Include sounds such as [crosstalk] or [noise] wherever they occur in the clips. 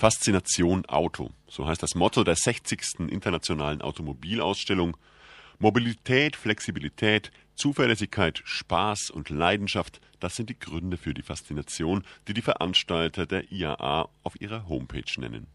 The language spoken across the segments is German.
Faszination Auto, so heißt das Motto der 60. Internationalen Automobilausstellung. Mobilität, Flexibilität, Zuverlässigkeit, Spaß und Leidenschaft, das sind die Gründe für die Faszination, die die Veranstalter der IAA auf ihrer Homepage nennen.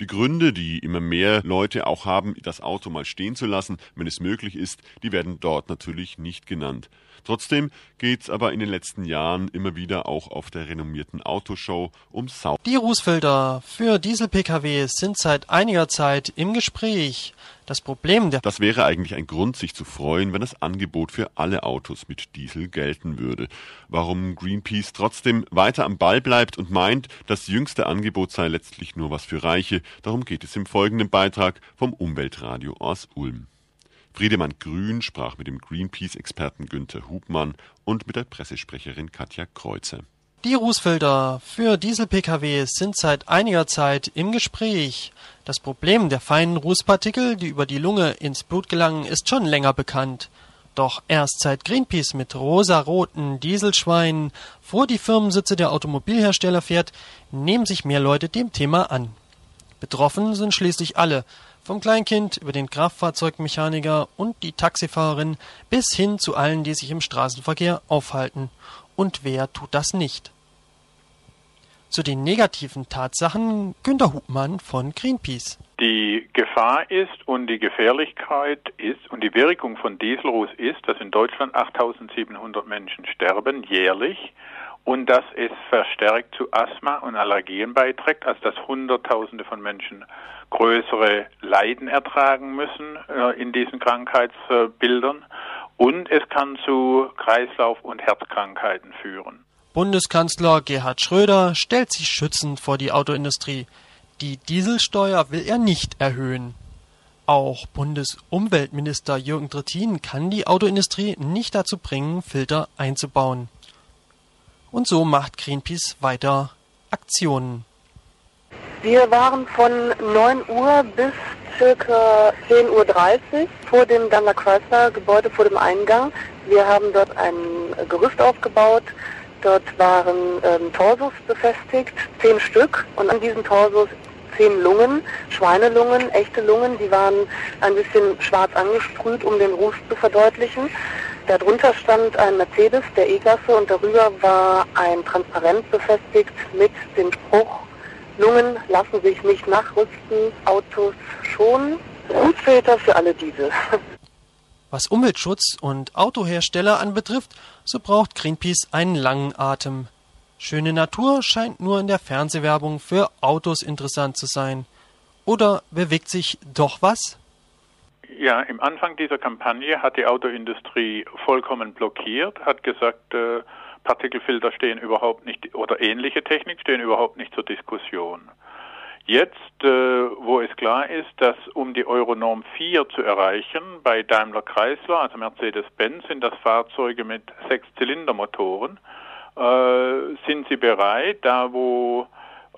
Die Gründe, die immer mehr Leute auch haben, das Auto mal stehen zu lassen, wenn es möglich ist, die werden dort natürlich nicht genannt. Trotzdem geht's aber in den letzten Jahren immer wieder auch auf der renommierten Autoshow um Sau. Die Rußfelder für Diesel-Pkw sind seit einiger Zeit im Gespräch. Das Problem der Das wäre eigentlich ein Grund, sich zu freuen, wenn das Angebot für alle Autos mit Diesel gelten würde. Warum Greenpeace trotzdem weiter am Ball bleibt und meint, das jüngste Angebot sei letztlich nur was für Reiche, darum geht es im folgenden Beitrag vom Umweltradio aus Ulm. Friedemann Grün sprach mit dem Greenpeace-Experten Günther Hubmann und mit der Pressesprecherin Katja Kreuzer. Die Rußfelder für Diesel-Pkw sind seit einiger Zeit im Gespräch. Das Problem der feinen Rußpartikel, die über die Lunge ins Blut gelangen, ist schon länger bekannt. Doch erst seit Greenpeace mit rosaroten Dieselschweinen vor die Firmensitze der Automobilhersteller fährt, nehmen sich mehr Leute dem Thema an. Betroffen sind schließlich alle, vom Kleinkind über den Kraftfahrzeugmechaniker und die Taxifahrerin bis hin zu allen, die sich im Straßenverkehr aufhalten. Und wer tut das nicht? Zu den negativen Tatsachen Günter Hubmann von Greenpeace. Die Gefahr ist und die Gefährlichkeit ist und die Wirkung von Dieselruß ist, dass in Deutschland 8700 Menschen sterben jährlich und dass es verstärkt zu Asthma und Allergien beiträgt, also dass Hunderttausende von Menschen größere Leiden ertragen müssen äh, in diesen Krankheitsbildern und es kann zu Kreislauf- und Herzkrankheiten führen. Bundeskanzler Gerhard Schröder stellt sich schützend vor die Autoindustrie. Die Dieselsteuer will er nicht erhöhen. Auch Bundesumweltminister Jürgen Trittin kann die Autoindustrie nicht dazu bringen, Filter einzubauen. Und so macht Greenpeace weiter Aktionen. Wir waren von 9 Uhr bis circa 10.30 Uhr vor dem Daimler Chrysler Gebäude vor dem Eingang. Wir haben dort ein Gerüst aufgebaut. Dort waren ähm, Torsos befestigt, zehn Stück. Und an diesen Torsos zehn Lungen, Schweinelungen, echte Lungen. Die waren ein bisschen schwarz angesprüht, um den Ruß zu verdeutlichen. Darunter stand ein Mercedes der E-Klasse und darüber war ein Transparent befestigt mit dem Spruch, Lungen lassen sich nicht nachrüsten, Autos schon. Gutfilter für alle diese. [laughs] Was Umweltschutz und Autohersteller anbetrifft, so braucht Greenpeace einen langen Atem. Schöne Natur scheint nur in der Fernsehwerbung für Autos interessant zu sein. Oder bewegt sich doch was? Ja, im Anfang dieser Kampagne hat die Autoindustrie vollkommen blockiert, hat gesagt, äh, Partikelfilter stehen überhaupt nicht oder ähnliche Technik stehen überhaupt nicht zur Diskussion. Jetzt, äh, wo es klar ist, dass um die Euronorm 4 zu erreichen, bei Daimler Chrysler, also Mercedes-Benz, sind das Fahrzeuge mit Sechszylindermotoren, äh, sind sie bereit, da wo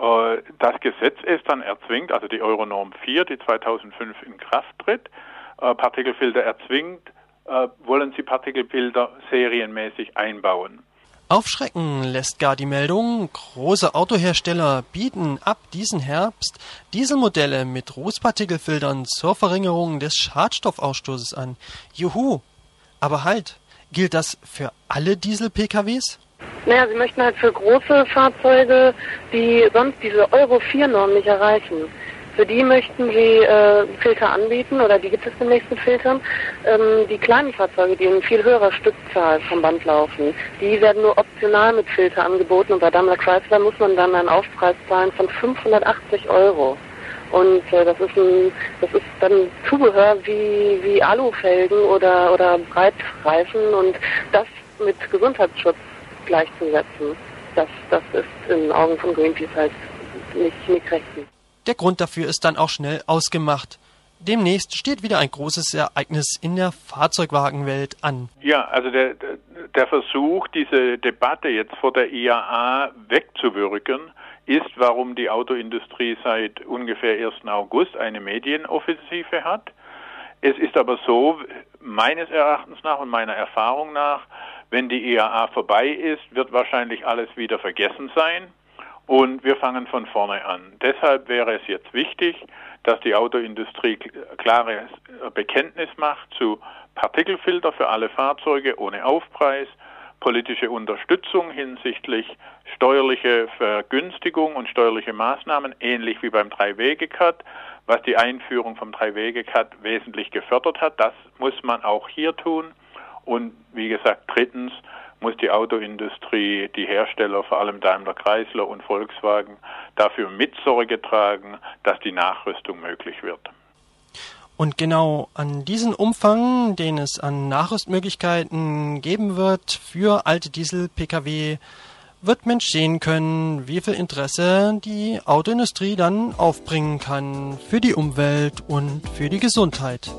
äh, das Gesetz es dann erzwingt, also die Euronorm 4, die 2005 in Kraft tritt, äh, Partikelfilter erzwingt, äh, wollen sie Partikelfilter serienmäßig einbauen. Aufschrecken lässt gar die Meldung, große Autohersteller bieten ab diesen Herbst Dieselmodelle mit Rußpartikelfiltern zur Verringerung des Schadstoffausstoßes an. Juhu! Aber halt, gilt das für alle Diesel-PKWs? Naja, sie möchten halt für große Fahrzeuge, die sonst diese Euro 4-Norm nicht erreichen, für die möchten sie äh, Filter anbieten oder die gibt es in den nächsten Filtern. Ähm, die kleinen Fahrzeuge, die in viel höherer Stückzahl vom Band laufen, die werden nur optional mit Filter angeboten und bei Daimler Chrysler muss man dann einen Aufpreis zahlen von 580 Euro. Und äh, das ist ein, das ist dann Zubehör wie wie Alufelgen oder oder Breitreifen und das mit Gesundheitsschutz gleichzusetzen. Das das ist in Augen von Greenpeace halt nicht nicht rechtens. Der Grund dafür ist dann auch schnell ausgemacht. Demnächst steht wieder ein großes Ereignis in der Fahrzeugwagenwelt an. Ja, also der, der Versuch, diese Debatte jetzt vor der IAA wegzuwirken, ist, warum die Autoindustrie seit ungefähr 1. August eine Medienoffensive hat. Es ist aber so, meines Erachtens nach und meiner Erfahrung nach, wenn die IAA vorbei ist, wird wahrscheinlich alles wieder vergessen sein und wir fangen von vorne an. Deshalb wäre es jetzt wichtig, dass die Autoindustrie klares Bekenntnis macht zu Partikelfilter für alle Fahrzeuge ohne Aufpreis, politische Unterstützung hinsichtlich steuerliche Vergünstigung und steuerliche Maßnahmen, ähnlich wie beim Drei-Wege-Cut, was die Einführung vom Drei-Wege-Cut wesentlich gefördert hat. Das muss man auch hier tun. Und wie gesagt, drittens muss die Autoindustrie, die Hersteller, vor allem Daimler Chrysler und Volkswagen, dafür Mitsorge tragen, dass die Nachrüstung möglich wird. Und genau an diesen Umfang, den es an Nachrüstmöglichkeiten geben wird für alte Diesel-Pkw, wird Mensch sehen können, wie viel Interesse die Autoindustrie dann aufbringen kann für die Umwelt und für die Gesundheit.